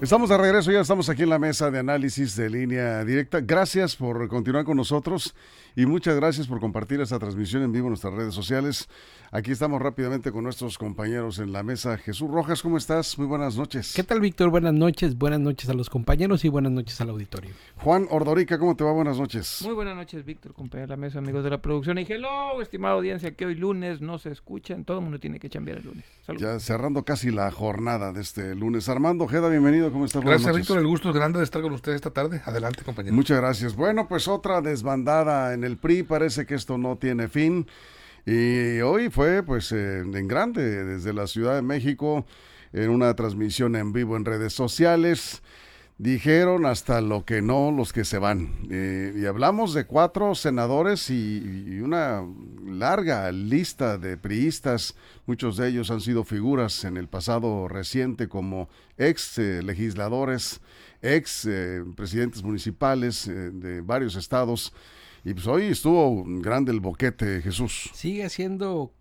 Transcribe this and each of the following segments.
Estamos de regreso, ya estamos aquí en la mesa de análisis de línea directa. Gracias por continuar con nosotros y muchas gracias por compartir esta transmisión en vivo en nuestras redes sociales. Aquí estamos rápidamente con nuestros compañeros en la mesa. Jesús Rojas, ¿cómo estás? Muy buenas noches. ¿Qué tal, Víctor? Buenas noches. Buenas noches a los compañeros y buenas noches al auditorio. Juan Ordorica, ¿cómo te va? Buenas noches. Muy buenas noches, Víctor, compañero de la mesa, amigos de la producción. Y hello, estimada audiencia, que hoy lunes no se escuchan. Todo el mundo tiene que cambiar el lunes. Salud. Ya cerrando casi la jornada de este lunes. Armando Ojeda, bienvenido. ¿Cómo estás? Gracias, Víctor. El gusto es grande de estar con ustedes esta tarde. Adelante, compañero. Muchas gracias. Bueno, pues otra desbandada en el PRI. Parece que esto no tiene fin. Y hoy fue pues en grande desde la Ciudad de México en una transmisión en vivo en redes sociales. Dijeron hasta lo que no los que se van. Eh, y hablamos de cuatro senadores y, una larga lista de priistas. Muchos de ellos han sido figuras en el pasado reciente como ex eh, legisladores, ex eh, presidentes municipales de varios estados. Y pues hoy estuvo grande el boquete, Jesús. Sigue siendo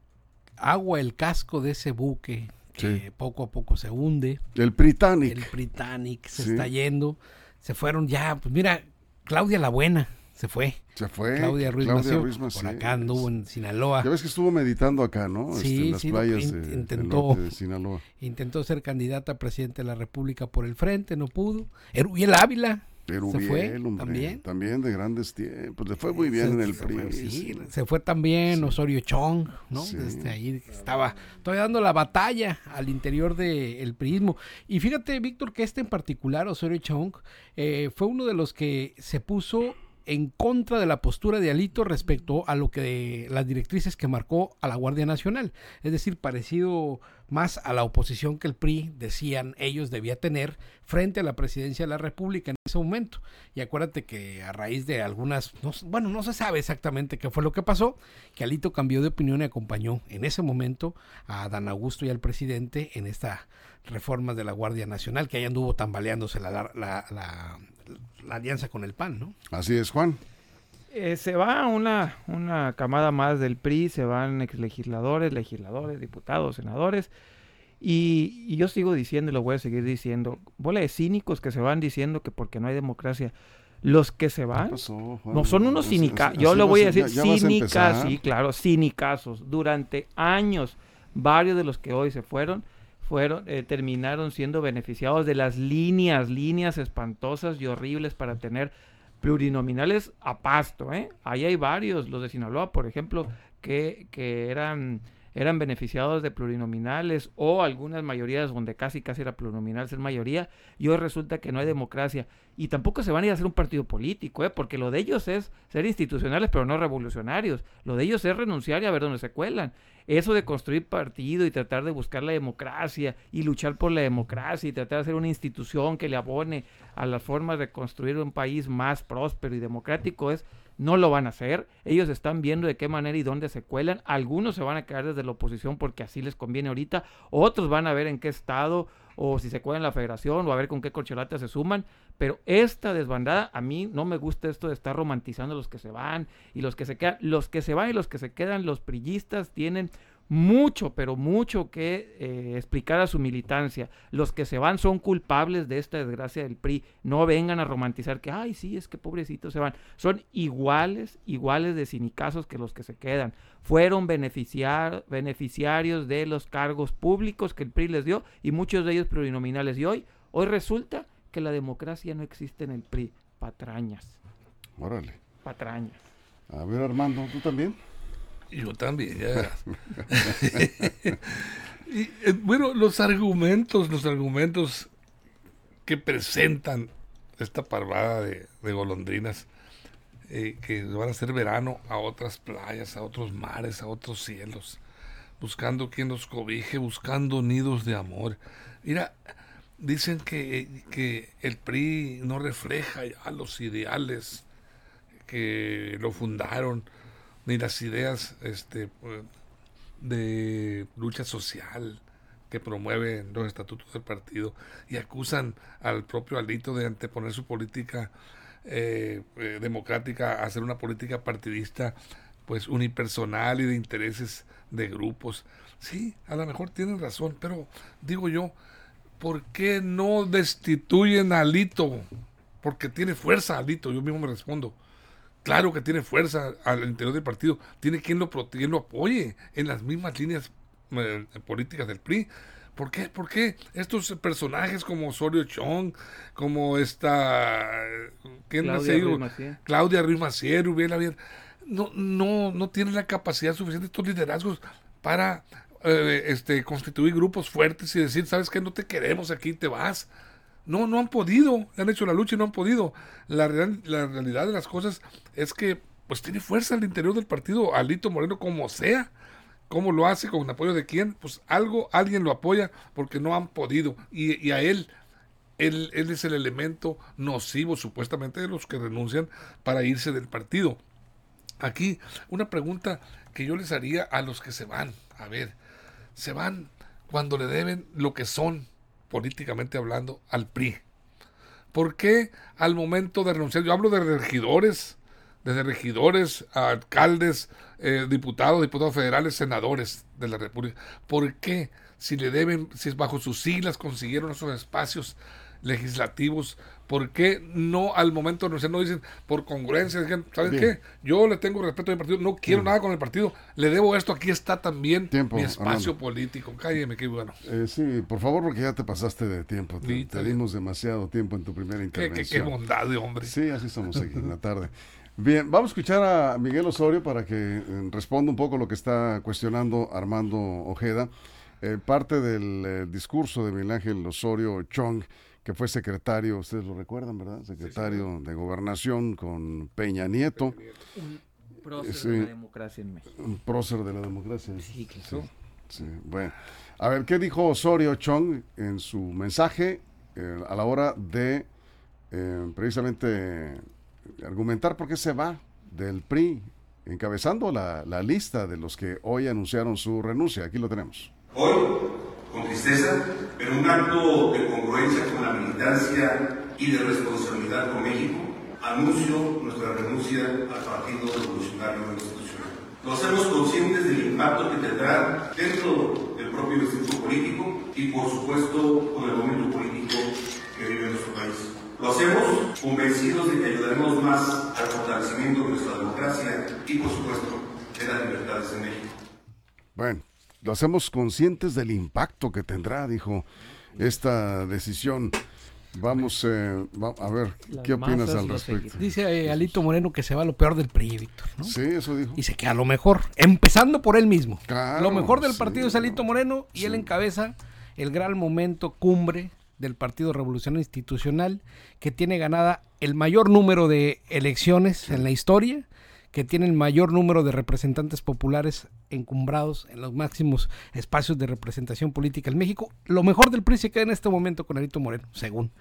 agua el casco de ese buque que sí. poco a poco se hunde. El Britannic. El Britannic se sí. está yendo. Se fueron ya, pues mira, Claudia la Buena se fue. Se fue. Claudia Ruiz Claudia Ruiz por acá anduvo en Sinaloa. Ya ves que estuvo meditando acá, ¿no? Sí, este, en las sí, playas de, intentó. de Sinaloa. Intentó ser candidata a presidente de la República por el Frente, no pudo. Erubiel Ávila Pero se fue hombre, también. también de grandes tiempos. Le fue muy bien Se- en el PRI. fue, sí, sí. se fue también Osorio Chong, ¿no? Desde ahí estaba todavía dando la batalla al interior del priismo. Y fíjate, Víctor, que este en particular, Osorio Chong, eh, fue uno de los que se puso en contra de la postura de Alito respecto a lo que las directrices que marcó a la Guardia Nacional. Es decir, parecido más a la oposición que el PRI decían ellos debía tener frente a la presidencia de la República ese momento. Y acuérdate que a raíz de algunas, no bueno, no se sabe exactamente qué fue lo que pasó, que Alito cambió de opinión y acompañó en ese momento a Dan Augusto y al presidente en esta reforma de la Guardia Nacional, que ahí anduvo tambaleándose la, la, la- la- la alianza con el PAN, ¿no? Así es, Juan. Eh, se va una, una camada más del PRI, se van ex legisladores, legisladores, diputados, senadores. Y, y yo sigo diciendo y lo voy a seguir diciendo. Bola de cínicos que se van diciendo que porque no hay democracia. Los que se ¿Qué van pasó, no son unos cínicas. Yo lo voy a ya- decir ya vas a cínicas, sí, claro, cínicazos. Durante años, varios de los que hoy se fueron, fueron eh, terminaron siendo beneficiados de las líneas, líneas espantosas y horribles para tener plurinominales a pasto, ¿eh? Ahí hay varios, los de Sinaloa, por ejemplo, que, que eran, eran beneficiados de plurinominales o algunas mayorías donde casi casi era plurinominal ser mayoría y hoy resulta que no hay democracia y tampoco se van a ir a hacer un partido político, ¿eh? porque lo de ellos es ser institucionales pero no revolucionarios, lo de ellos es renunciar y a ver dónde se cuelan. Eso de construir partido y tratar de buscar la democracia y luchar por la democracia y tratar de hacer una institución que le abone a las formas de construir un país más próspero y democrático es no lo van a hacer. Ellos están viendo de qué manera y dónde se cuelan. Algunos se van a quedar desde la oposición porque así les conviene ahorita. Otros van a ver en qué estado o si se cuelan la federación o a ver con qué corcholata se suman. Pero esta desbandada, a mí no me gusta esto de estar romantizando los que se van y los que se quedan. Los que se van y los que se quedan, los prillistas tienen mucho, pero mucho que eh, explicar a su militancia. Los que se van son culpables de esta desgracia del PRI. No vengan a romantizar que, ay, sí, es que pobrecitos se van. Son iguales, iguales de cinicazos que los que se quedan. Fueron beneficiar, beneficiarios de los cargos públicos que el PRI les dio y muchos de ellos plurinominales. Y hoy, hoy resulta que la democracia no existe en el PRI. Patrañas, Órale. patrañas. A ver, Armando, ¿tú también? Yo también, ya. Y, eh, bueno, los argumentos, los argumentos que presentan esta parvada de, golondrinas eh, que van a hacer verano a otras playas, a otros mares, a otros cielos. buscando quien los cobije, buscando nidos de amor. Mira, dicen que, que el PRI no refleja ya los ideales que lo fundaron, ni las ideas este, de lucha social que promueven los estatutos del partido y acusan al propio Alito de anteponer su política eh, eh, democrática a hacer una política partidista pues unipersonal y de intereses de grupos. Sí, a lo mejor tienen razón, pero digo yo, ¿por qué no destituyen a Alito? Porque tiene fuerza Alito, yo mismo me respondo. Claro que tiene fuerza al interior del partido, tiene quien lo, quien lo apoye en las mismas líneas eh, políticas del PRI. ¿Por qué? ¿Por qué estos personajes como Osorio Chong, como esta... ¿Quién Claudia Ruiz Macier. Claudia Ruiz Macier, no, no, no tienen la capacidad suficiente estos liderazgos para eh, este, constituir grupos fuertes y decir, ¿sabes qué? No te queremos aquí, te vas. No, no han podido, han hecho la lucha y no han podido. La, realidad de las cosas es que pues tiene fuerza al interior del partido, Alito Moreno como sea. ¿Cómo lo hace? ¿Con apoyo de quién? Pues algo, alguien lo apoya porque no han podido. Y, y a él, él, él es el elemento nocivo supuestamente de los que renuncian para irse del partido. Aquí una pregunta que yo les haría a los que se van. A ver, se van cuando le deben lo que son, políticamente hablando, al PRI. ¿Por qué al momento de renunciar? Yo hablo de regidores, desde regidores, alcaldes, eh, diputados, diputados federales, senadores de la República. ¿Por qué si le deben, si bajo sus siglas consiguieron esos espacios legislativos, ¿por qué no al momento de no dicen por congruencia? ¿Saben qué? Yo le tengo respeto a mi partido, no quiero nada con el partido, le debo esto, aquí está también mi espacio político. Cálleme, qué bueno. Eh, sí, por favor, porque ya te pasaste de tiempo, te, dimos demasiado tiempo en tu primera intervención. Qué, qué, bondad de hombre. Sí, así somos aquí en la tarde. Bien, vamos a escuchar a Miguel Osorio para que eh, responda un poco lo que está cuestionando Armando Ojeda. Eh, parte del discurso de Miguel Ángel Osorio Chong que fue secretario, ustedes lo recuerdan, ¿verdad? Secretario de Gobernación con Peña Nieto. Un prócer de la democracia en México. Un prócer de la democracia. Sí, claro. Sí, bueno. A ver, ¿qué dijo Osorio Chong en su mensaje eh, a la hora de eh, precisamente argumentar por qué se va del PRI, encabezando la, la lista de los que hoy anunciaron su renuncia? Aquí lo tenemos. Hoy con tristeza, pero un acto de congruencia con la militancia y de responsabilidad con México, anuncio nuestra renuncia al Partido Revolucionario Institucional. Lo hacemos conscientes del impacto que tendrá dentro del propio instituto político y, por supuesto, con el momento político que vive nuestro país. Lo hacemos convencidos de que ayudaremos más al fortalecimiento de nuestra democracia y, por supuesto, de las libertades en México. Bueno, lo hacemos conscientes del impacto que tendrá, dijo, esta decisión. Vamos eh, a ver, ¿qué opinas al respecto? Dice eh, Alito Moreno que se va lo peor del PRI, Víctor. Sí, eso dijo. Y se queda lo mejor, empezando por él mismo. lo mejor del partido es Alito Moreno y él encabeza el gran momento cumbre del Partido Revolucionario Institucional que tiene ganada el mayor número de elecciones en la historia que tiene el mayor número de representantes populares encumbrados en los máximos espacios de representación política en México. Lo mejor del PRI se queda en este momento con Arito Moreno, según.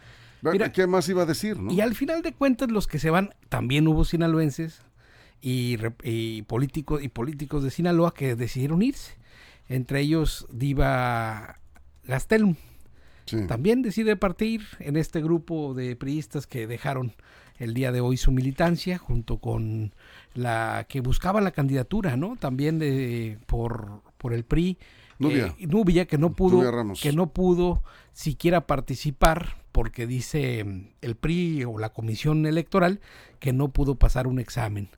Mira, ¿Qué más iba a decir? Y al final de cuentas, los que se van, también hubo sinaloenses y, políticos, y políticos de Sinaloa que decidieron irse. Entre ellos, Diva Gastelum. También decide partir en este grupo de priistas que dejaron el día de hoy su militancia junto con la que buscaba la candidatura, ¿no? También de por, por el PRI. Nubia. Eh, Nubia, que no pudo, que no pudo siquiera participar porque dice mm, el PRI o la comisión electoral que no pudo pasar un examen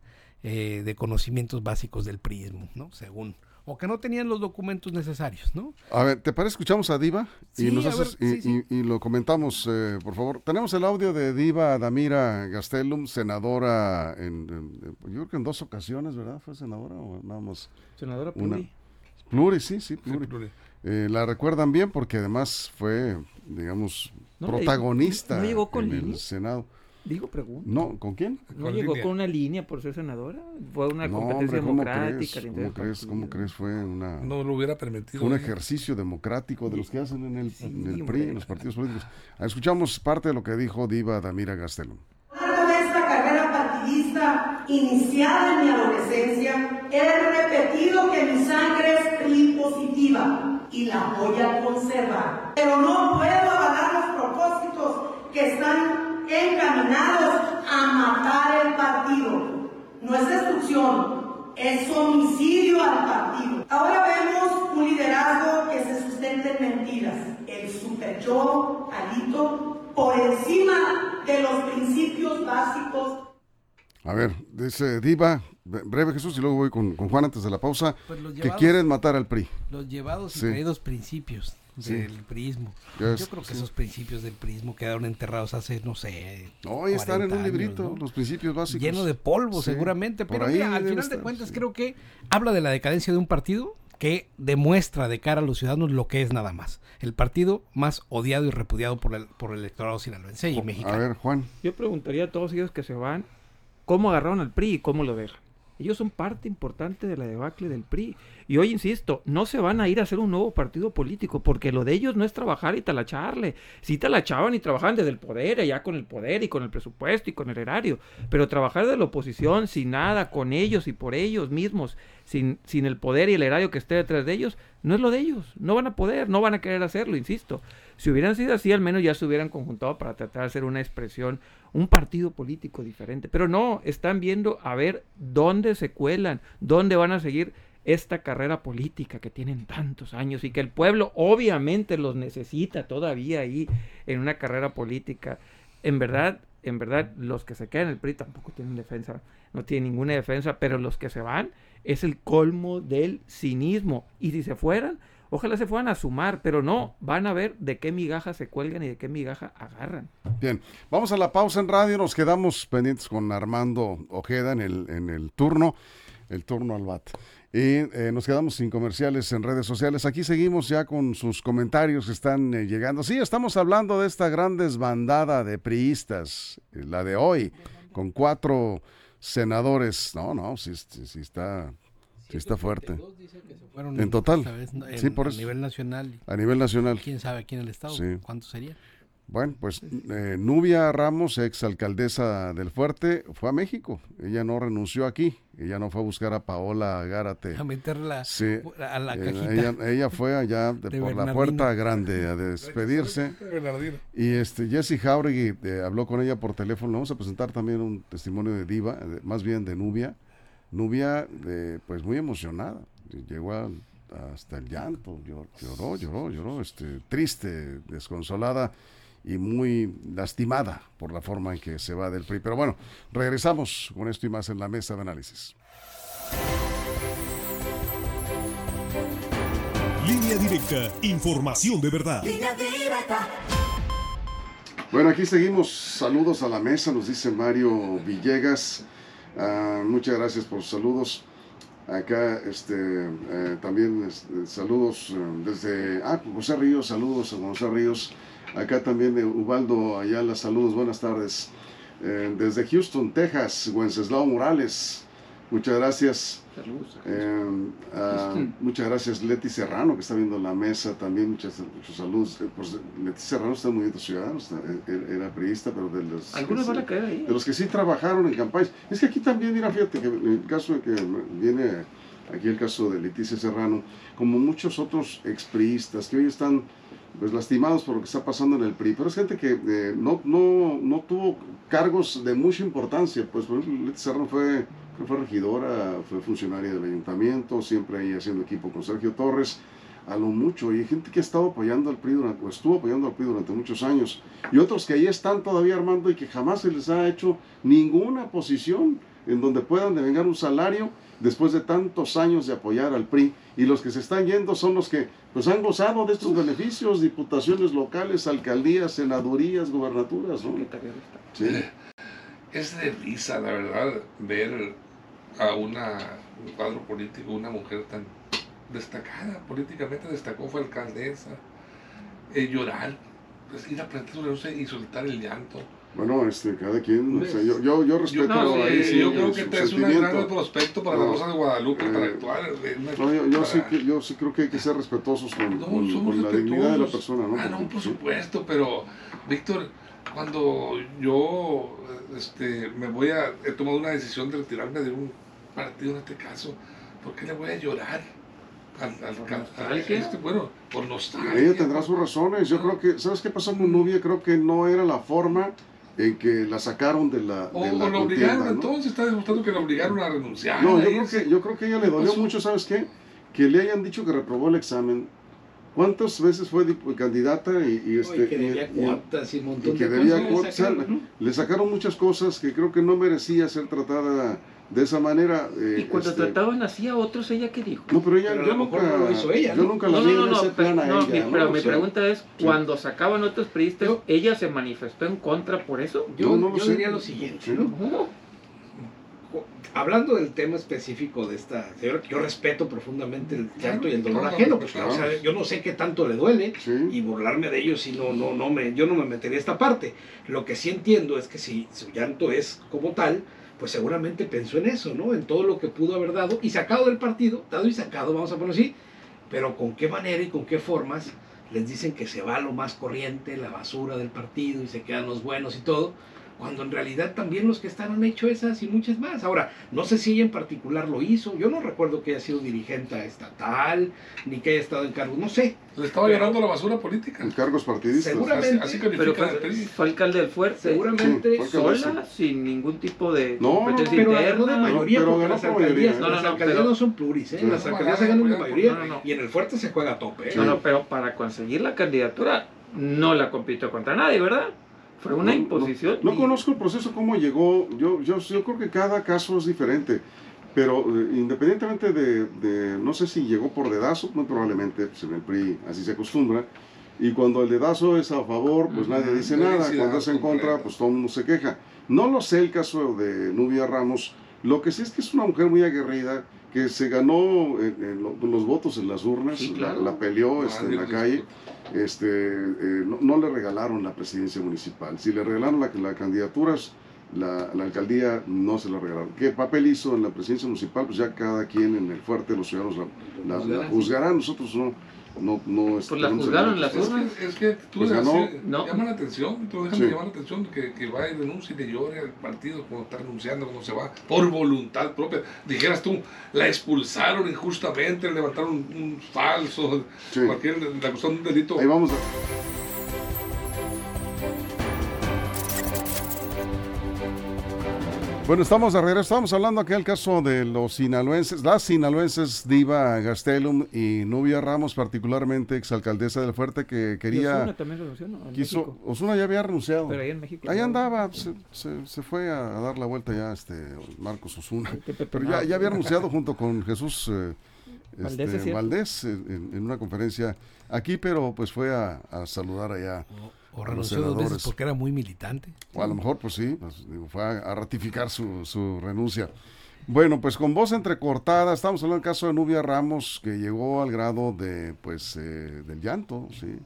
eh, de conocimientos básicos del PRIismo, ¿no? Según o que no tenían los documentos necesarios, ¿no? A ver, ¿te parece? Escuchamos a Diva y, nos haces, y, lo comentamos, eh, por favor. Tenemos el audio de Diva Damira Gastelum, senadora en, yo creo que en dos ocasiones, ¿verdad? ¿Fue senadora o nada más? Senadora Pluri. pluri, sí, sí, Pluri. Eh, la recuerdan bien porque además fue, digamos, protagonista ¿No llegó con en el Senado. Digo, pregunto. No, ¿con quién? ¿No Con llegó línea. con una línea por ser senadora? Fue una No, competencia hombre, ¿cómo democrática. crees? ¿Cómo crees? ¿Cómo crees? Fue una... No lo hubiera permitido. Fue un ella. ejercicio democrático de los que hacen en el, Sí, en el. PRI, en los partidos políticos. Escuchamos parte de lo que dijo Diva Damira Gastelum. De esta carrera partidista iniciada en mi adolescencia, he repetido que mi sangre es PRI positiva y la voy a conservar. Pero no puedo avalar los propósitos que están encaminados a matar el partido. No es destrucción, es homicidio al partido. Ahora vemos un liderazgo que se sustenta en mentiras. El super yo, Alito, por encima de los principios básicos A ver, dice Diva, bre- breve Jesús, y luego voy con, con Juan antes de la pausa, Pues que quieren matar al PRI. Los llevados y Sí. traídos principios Sí. del prismo. Yo creo que sí. esos principios del prismo quedaron enterrados hace, no sé. No, están en 40 un años, librito, ¿no? los principios básicos. Lleno de polvo, Sí, seguramente. Pero ahí mira, al final de cuentas, sí. creo que habla de la decadencia de un partido que demuestra de cara a los ciudadanos lo que es nada más. El partido más odiado y repudiado por el, por el electorado sinaloense y A mexicano. ver, Juan. Yo preguntaría a todos ellos que se van, ¿cómo agarraron al PRI y cómo lo dejan? Ellos son parte importante de la debacle del PRI. Y hoy insisto, no se van a ir a hacer un nuevo partido político, porque lo de ellos no es trabajar y talacharle. Sí talachaban y trabajaban desde el poder, allá con el poder y con el presupuesto y con el erario. Pero trabajar de la oposición sin nada, con ellos y por ellos mismos, sin, sin el poder y el erario que esté detrás de ellos, no es lo de ellos. No van a poder, no van a querer hacerlo, insisto. Si hubieran sido así, al menos ya se hubieran conjuntado para tratar de hacer una expresión, un partido político diferente. Pero no, están viendo a ver dónde se cuelan, dónde van a seguir esta carrera política que tienen tantos años y que el pueblo obviamente los necesita todavía ahí en una carrera política. En verdad, en verdad, los que se quedan en el PRI tampoco tienen defensa, no tienen ninguna defensa, pero los que se van es el colmo del cinismo. Y si se fueran, ojalá se fueran a sumar, pero no, van a ver de qué migaja se cuelgan y de qué migaja agarran. Bien, vamos a la pausa en radio, nos quedamos pendientes con Armando Ojeda en el, en el turno, el turno al bat. Y eh, nos quedamos sin comerciales en redes sociales. Aquí seguimos ya con sus comentarios que están eh, llegando. Sí, estamos hablando de esta gran desbandada de priistas, eh, la de hoy, con cuatro senadores. No, no, sí, sí, sí está, sí está fuerte. Fueron En total. Sí, por a eso. nivel nacional. A nivel nacional. ¿Quién sabe aquí en el estado? Sí. ¿Cuántos serían? Bueno, pues eh, Nubia Ramos, ex alcaldesa del Fuerte, fue a México. Ella no renunció aquí. Ella no fue a buscar a Paola Gárate. A meterla Sí, a la Eh, cajita. ella, ella fue allá de- De por la puerta grande a despedirse. Y este Jesse Jauregui eh, habló con ella por teléfono. Vamos a presentar también un testimonio de Diva, de- más bien de Nubia. Nubia, eh, pues muy emocionada. Llegó hasta el llanto, llor- lloró, lloró, lloró, este, triste, desconsolada y muy lastimada por la forma en que se va del PRI. Pero bueno, regresamos con esto y más en la mesa de análisis. Línea directa, información de verdad. Bueno, aquí seguimos. Saludos a la mesa, nos dice Mario Villegas. Ah, muchas gracias por sus saludos. Acá este, eh, también este, saludos eh, desde ah, José Ríos, saludos a José Ríos. Acá también eh, Ubaldo Ayala, saludos, buenas tardes. Desde Houston, Texas, Wenceslao Morales, muchas gracias. Saludos. Eh, ah, muchas gracias Leti Serrano que está viendo la mesa también, muchas, muchos saludos. Eh, Leti Serrano está Movimiento Ciudadano, está- era, priista, pero de los, Algunos que van a sí- caer ahí. de los que sí trabajaron en campañas. Es que aquí también, mira, fíjate que en el caso de que viene aquí el caso de Leticia Serrano, como muchos otros expriistas que hoy están pues lastimados por lo que está pasando en el PRI, pero es gente que eh, no, no, no tuvo cargos de mucha importancia, pues por ejemplo Leticia Serrano fue, fue regidora, fue funcionaria del ayuntamiento, siempre ahí haciendo equipo con Sergio Torres, a lo mucho, y hay gente que ha estado apoyando al PRI durante, o estuvo apoyando al PRI durante muchos años, y otros que ahí están todavía armando y que jamás se les ha hecho ninguna posición en donde puedan devengar un salario después de tantos años de apoyar al PRI. Y los que se están yendo son los que pues han gozado de estos beneficios, diputaciones locales, alcaldías, senadurías, gobernaturas, ¿no? Sí. Es de risa, la verdad, ver a una, un cuadro político, una mujer tan destacada, políticamente destacó, fue alcaldesa, eh, llorar, pues, ir a plantar su renuncia y soltar el llanto. Bueno, este, cada quien, o sea, yo, yo, yo respeto No, sí, ahí, sí, yo creo que es un gran prospecto para No, la Rosa de Guadalupe, para eh, actuar. eh, una- No, yo, yo para- sí que, yo sí creo que hay que ser respetuosos con, No, con- con la dignidad de la persona, ¿no? Ah, no, por sí. supuesto, pero Víctor, cuando yo este, me voy a, he tomado una decisión de retirarme de un partido en este caso, ¿por qué le voy a llorar? Al, al, ¿Por al- este, bueno, por nostalgia. Ella tendrá sus razones. Yo creo que, ¿sabes qué pasó con Nubia? Creo que no era la forma en que la sacaron de la, O, de o la lo obligaron, contienda, ¿no? entonces está demostrando que lo obligaron a renunciar. No, a yo creo, que, yo creo que a ella le dolió Pasó. mucho, ¿sabes qué? Que le hayan dicho que reprobó el examen. ¿Cuántas veces fue candidata y, y este, y que debía y- cuotas y un y montón que de debía cosas. le sacaron, ¿no? le sacaron muchas cosas que creo que no merecía ser tratada de esa manera. eh, Y cuando este, trataban así a otros, ¿ella qué dijo? No, pero ella, Pero a yo lo nunca, mejor no lo hizo ella, yo nunca No, la no, vi no, en no, ese pero, plan a no, ella, mi- ¿no? pero O mi sea, pregunta es, sí. cuando sacaban otros priistas, Yo- ¿ella se manifestó en contra por eso? Yo, No, no lo yo sé. diría lo siguiente, Sí. ¿no? Hablando del tema específico de esta señora, yo respeto profundamente el llanto y el dolor ajeno, pues, claro. o sea, yo no sé qué tanto le duele Sí. y burlarme de ellos, y no, no, no me, yo no me metería a esta parte. Lo que sí entiendo es que si su llanto es como tal, pues seguramente pensó en eso, ¿no? En todo lo que pudo haber dado y sacado del partido, dado y sacado, vamos a ponerlo así, pero con qué manera y con qué formas les dicen que se va lo más corriente, la basura del partido y se quedan los buenos y todo, cuando en realidad también los que están han hecho esas y muchas más. Ahora, no sé si ella en particular lo hizo, yo no recuerdo que haya sido dirigente estatal, ni que haya estado en cargo, no sé. Le estaba llorando la basura política. En cargos partidistas. Seguramente. Así, así Pero fue, fue alcalde del fuerte. Seguramente Sí, fue alcalde. sola, sin ningún tipo de No, competencia pero interna. ganó de mayoría pero porque las alcaldías, mayoría. No, no, las no, alcaldías pero- no son pluris, ¿eh? Las No, alcaldías no, se ganan de no, no, mayoría no, no. y en el fuerte se juega a tope. ¿eh? No, no, pero para conseguir la candidatura no la compitió contra nadie, ¿verdad? Fue una No, no, imposición. No, conozco el proceso, cómo llegó. Yo, yo, yo creo que cada caso es diferente. Pero eh, independientemente de, de- no sé si llegó por dedazo, muy probablemente, pues en el PRI así se acostumbra. Y cuando el dedazo es a favor, pues nadie dice nada. Cuando es en contra, pues todo el mundo se queja. No lo sé el caso de Nubia Ramos. Lo que sí es que es una mujer muy aguerrida, que se ganó en- en lo- los votos en las urnas, Sí, la- claro. la, peleó este, en la calle este, eh, no, no le regalaron la presidencia municipal. Si le regalaron la, la candidatura, la, la alcaldía no se la regalaron. ¿Qué papel hizo en la presidencia municipal? Pues ya cada quien en el fuerte, los ciudadanos la, la- la juzgarán. Nosotros no, no, no este, Pues la tenemos juzgaron las Es urnas. que, es que tú Pues así- ganó. No. llama la atención, tú déjame Sí. llamar la atención que, que va y denuncie y le llore al partido cuando está renunciando, cuando se va por voluntad propia. Dijeras tú, la expulsaron injustamente, le levantaron un, un falso, Sí. cualquier, acusaron de un delito. Ahí vamos. a- Bueno, estamos de regreso. Estamos hablando aquí del caso de los sinaloenses, las sinaloenses Diva Gastelum y Nubia Ramos, particularmente exalcaldesa del Fuerte, que Y quería. Osuna también renunció, ¿no? Quiso. Osuna ya había renunciado. Pero ahí en México. Ahí no. andaba, se, se- se fue a, a dar la vuelta ya este Marcos Osuna. Pero ya, ya había renunciado junto con Jesús eh, Valdés, este. Valdés, eh, en, en una conferencia aquí, pero pues fue a, a saludar allá. O renunció dos veces porque era muy militante. O a lo mejor, pues sí, pues, digo, fue a, a ratificar su, su renuncia. Bueno, pues con voz entrecortada, estamos hablando del caso de Nubia Ramos, que llegó al grado de, pues, eh, del llanto, sí.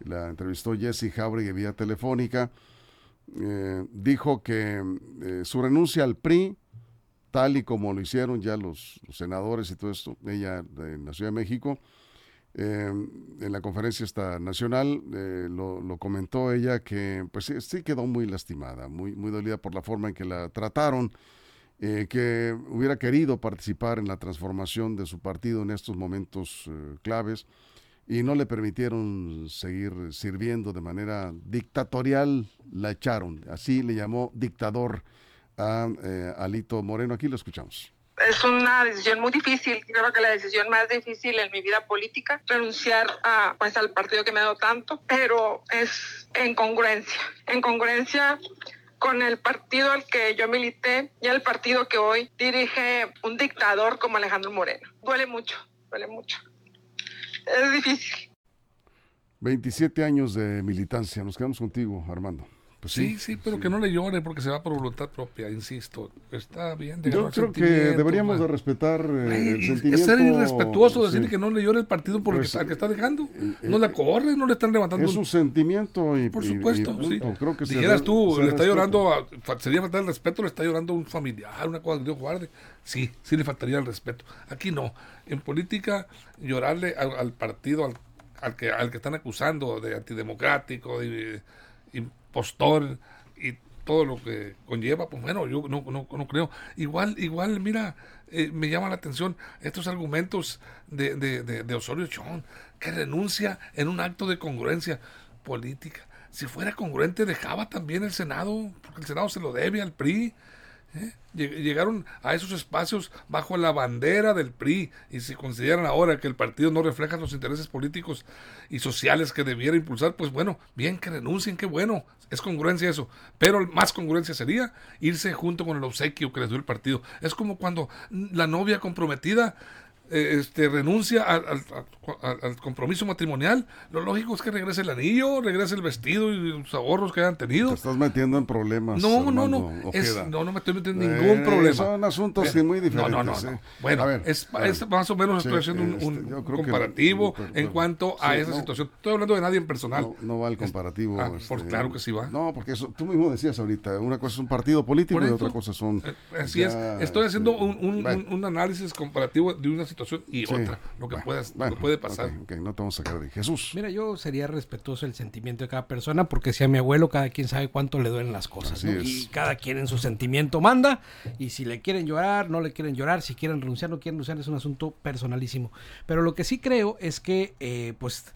La entrevistó Jesse Jauregui vía telefónica. Eh, dijo que eh, su renuncia al PRI, tal y como lo hicieron ya los, los senadores y todo esto, ella de- en la Ciudad de México, eh, en la conferencia esta nacional eh, lo, comentó ella que pues sí, sí quedó muy lastimada, muy, muy dolida por la forma en que la trataron, eh, que hubiera querido participar en la transformación de su partido en estos momentos eh, claves y no le permitieron seguir sirviendo de manera dictatorial, la echaron, así le llamó dictador a Alito Moreno, aquí lo escuchamos. Es una decisión muy difícil, creo que la decisión más difícil en mi vida política, renunciar a, pues, al partido que me ha dado tanto, pero es en congruencia, en congruencia con el partido al que yo milité y el partido que hoy dirige un dictador como Alejandro Moreno. Duele mucho, duele mucho. Es difícil. 27 años de militancia, nos quedamos contigo, Armando. Pues sí, sí, pero que no le llore porque se va por voluntad propia, insisto. Está bien. de Yo creo que deberíamos de respetar eh, Ay, el sentimiento. Es ser irrespetuoso decirle sí. que no le llore el partido por Pues, el que, al que está dejando. eh, No la corre, no le están levantando. Es un- sentimiento y Por y- y supuesto, sí. Creo que se Dijeras re- tú, se le está llorando, a- sería faltar el respeto, le está llorando a un familiar, una cosa que Dios guarde. Sí, sí le faltaría el respeto. Aquí no. En política, llorarle al, al partido, al, al que, al que están acusando de antidemocrático, de, impostor y todo lo que conlleva, pues bueno, yo no, no, no creo. Igual, igual, mira, eh, me llama la atención estos argumentos de, de, de, de Osorio Chón, que renuncia en un acto de congruencia política. Si fuera congruente, dejaba también el Senado, porque el Senado se lo debe al PRI. ¿eh? Lleg- Llegaron a esos espacios bajo la bandera del PRI y si consideran ahora que el partido no refleja los intereses políticos y sociales que debiera impulsar, pues bueno, bien que renuncien, qué bueno, es congruencia eso. Pero más congruencia sería irse junto con el obsequio que les dio el partido. Es como cuando la novia comprometida eh, este, renuncia al, al- al- al compromiso matrimonial, lo lógico es que regrese el anillo, regrese el vestido y los ahorros que hayan tenido. Te estás metiendo en problemas. No, no, Armando no. Es- Ojeda. no, no me estoy metiendo en Eh, ningún problema. Son asuntos muy diferentes. No, no, no. ¿eh? no. Bueno, A ver, es, a ver. es más o menos Sí, estoy haciendo un, este, un creo que- comparativo pero- en cuanto a sí, esa no. situación. Estoy hablando de nadie en personal. No, no va el comparativo. Ah, por- este, claro que sí va. No, porque eso, tú mismo decías ahorita, una cosa es un partido político Por y otra cosa son... eh, Así ya, es. Estoy haciendo este, un, un- bueno. un- un análisis comparativo de una situación y Sí. otra. Lo que, Bueno, puedas- lo que puede pasar. no te vamos a sacar de Jesús. Mira, yo sería respetuoso del sentimiento de cada persona porque si a mi abuelo cada quien sabe cuánto le duelen las cosas. ¿no? Y cada quien en su sentimiento manda y si le quieren llorar, no le quieren llorar, si quieren renunciar, no quieren renunciar, es un asunto personalísimo. Pero lo que sí creo es que, eh, pues,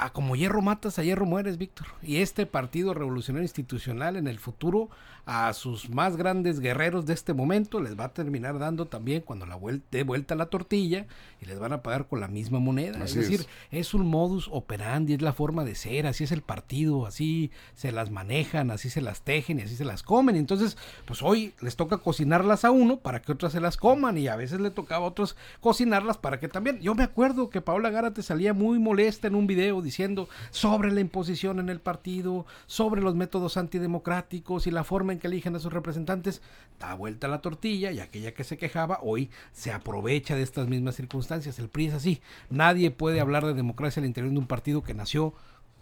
a como hierro matas, a hierro mueres, Víctor. Y este Partido Revolucionario Institucional en el futuro a sus más grandes guerreros de este momento les va a terminar dando también cuando la vuelta, dé vuelta la tortilla y les van a pagar con la misma moneda. Así es decir, es. es un modus operandi, es la forma de ser, así es el partido, así se las manejan, así se las tejen y así se las comen. Entonces, pues hoy les toca cocinarlas a uno para que otras se las coman y a veces le tocaba a otros cocinarlas para que también. Yo me acuerdo que Paola Gárate salía muy molesta en un video diciendo sobre la imposición en el partido, sobre los métodos antidemocráticos y la forma en que eligen a sus representantes. Da vuelta la tortilla y aquella que se quejaba hoy se aprovecha de estas mismas circunstancias. El PRI es así. Nadie puede hablar de democracia al interior de un partido que nació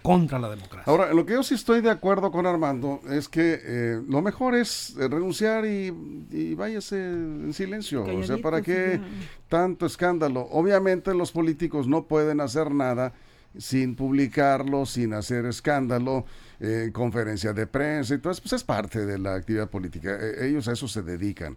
contra la democracia. Ahora, lo que yo sí estoy de acuerdo con Armando es que eh, lo mejor es eh, renunciar y, y váyase en silencio. o sea, ¿para qué tanto escándalo? Obviamente los políticos no pueden hacer nada sin publicarlo, sin hacer escándalo, eh, conferencia de prensa, entonces pues es parte de la actividad política. Eh, ellos a eso se dedican.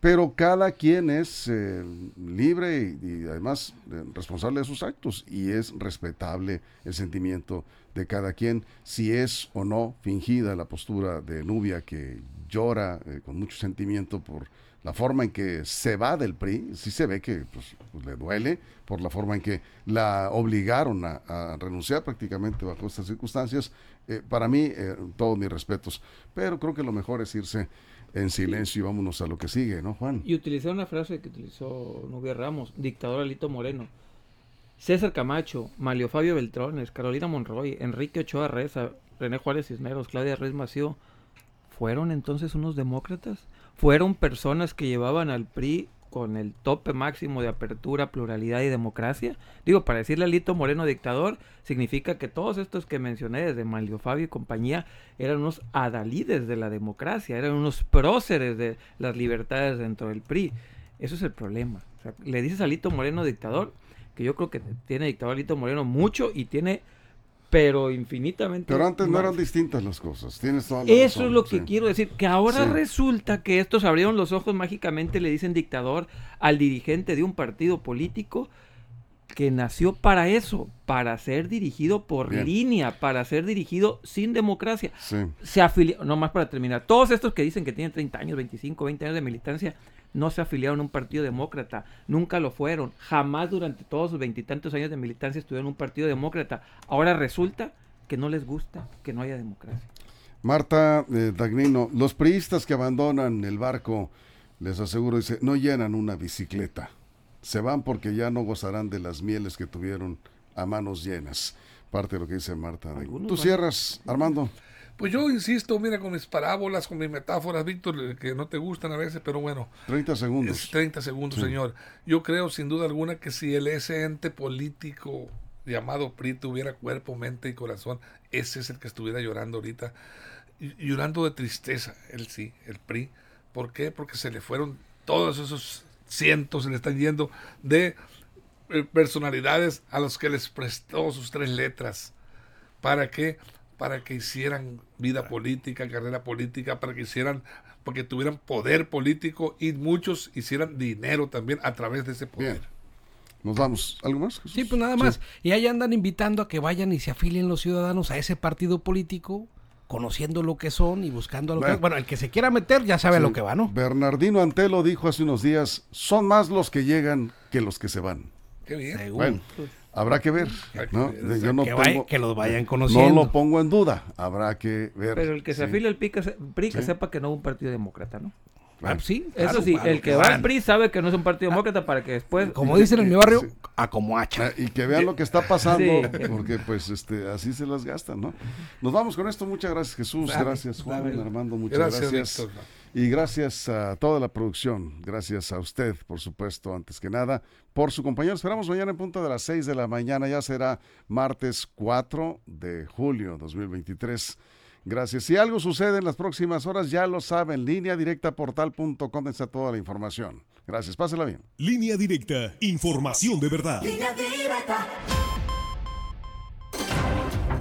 Pero cada quien es eh, libre y, y además eh, responsable de sus actos y es respetable el sentimiento de cada quien, si es o no fingida la postura de Nubia que llora eh, con mucho sentimiento por la forma en que se va del PRI, sí se ve que pues, pues, le duele por la forma en que la obligaron a, renunciar prácticamente bajo estas circunstancias. Eh, para mí, eh, todos mis respetos, pero creo que lo mejor es irse en silencio y vámonos a lo que sigue, ¿no, Juan? Y utilicé una frase que utilizó Nubia Ramos, dictador Alito Moreno. César Camacho, Malio Fabio Beltrones, Carolina Monroy, Enrique Ochoa Reza, René Juárez Cisneros, Claudia Ruiz Mació, ¿fueron entonces unos demócratas? ¿Fueron personas que llevaban al PRI con el tope máximo de apertura, pluralidad y democracia? Digo, para decirle a Alito Moreno dictador, significa que todos estos que mencioné, desde Malio Fabio y compañía, eran unos adalides de la democracia, eran unos próceres de las libertades dentro del PRI. Eso es el problema. Le dices a Alito Moreno dictador, que yo creo que tiene dictador Alito Moreno mucho y tiene, pero infinitamente. Pero antes no eran distintas las cosas, tienes toda la Eso razón, es lo que sí. quiero decir, que ahora Sí. resulta que estos abrieron los ojos mágicamente, le dicen dictador al dirigente de un partido político que nació para eso, para ser dirigido por Bien. línea, para ser dirigido sin democracia. Sí. Se afilió, no más para terminar, todos estos que dicen que tienen 30 años, 25, 20 años de militancia, no se afiliaron a un partido demócrata, nunca lo fueron, jamás durante todos sus veintitantos años de militancia estuvieron en un partido demócrata. Ahora resulta que no les gusta que no haya democracia. Marta eh, Dagnino, los priistas que abandonan el barco, les aseguro, dice, no llenan una bicicleta. Se van porque ya no gozarán de las mieles que tuvieron a manos llenas. Parte de lo que dice Marta Dagnino. ¿Tú cierras, Armando? Pues yo insisto, mira, con mis parábolas, con mis metáforas, Víctor, que no te gustan a veces, pero bueno. 30 segundos. Es 30 segundos, señor. Yo creo sin duda alguna que si el ese ente político llamado PRI tuviera cuerpo, mente y corazón, ese es el que estuviera llorando ahorita. Llorando de tristeza, él sí, el PRI. ¿Por qué? Porque se le fueron todos esos cientos, se le están yendo de eh, personalidades a los que les prestó sus tres letras. ¿Para qué? Para que hicieran vida política, carrera política, para que hicieran, porque tuvieran poder político y muchos hicieran dinero también a través de ese poder. Nos vamos. ¿Algo más? Sí, pues nada más. Y ahí andan invitando a que vayan y se afilien los ciudadanos a ese partido político, conociendo lo que son y buscando lo bueno, que Bueno, el que se quiera meter ya sabe lo que va, ¿no? Bernardino Antelo dijo hace unos días, son más los que llegan que los que se van. Qué bien. Bueno, Habrá que ver, ¿no? Yo no que, que, los vayan conociendo. No lo pongo en duda, habrá que ver. Pero el que se afile al PRI, que sepa que no es un partido demócrata, ¿no? Ah, sí, eso sí, el que va al PRI sabe que no es un partido demócrata para que después... Como dicen en mi barrio, a como hacha. Ah, y que vean lo que está pasando, porque pues este así se las gastan, ¿no? Nos vamos con esto, muchas gracias Jesús, gracias Juan, Armando, muchas gracias. gracias. Y gracias a toda la producción, gracias a usted, por supuesto, antes que nada, por su compañero. Esperamos mañana en punto de las 6 de la mañana, ya será martes 4 de julio 2023. Gracias. Si algo sucede en las próximas horas, ya lo saben, línea directa portal.com está toda la información. Gracias, pásela bien. Línea directa, información de verdad. Línea directa.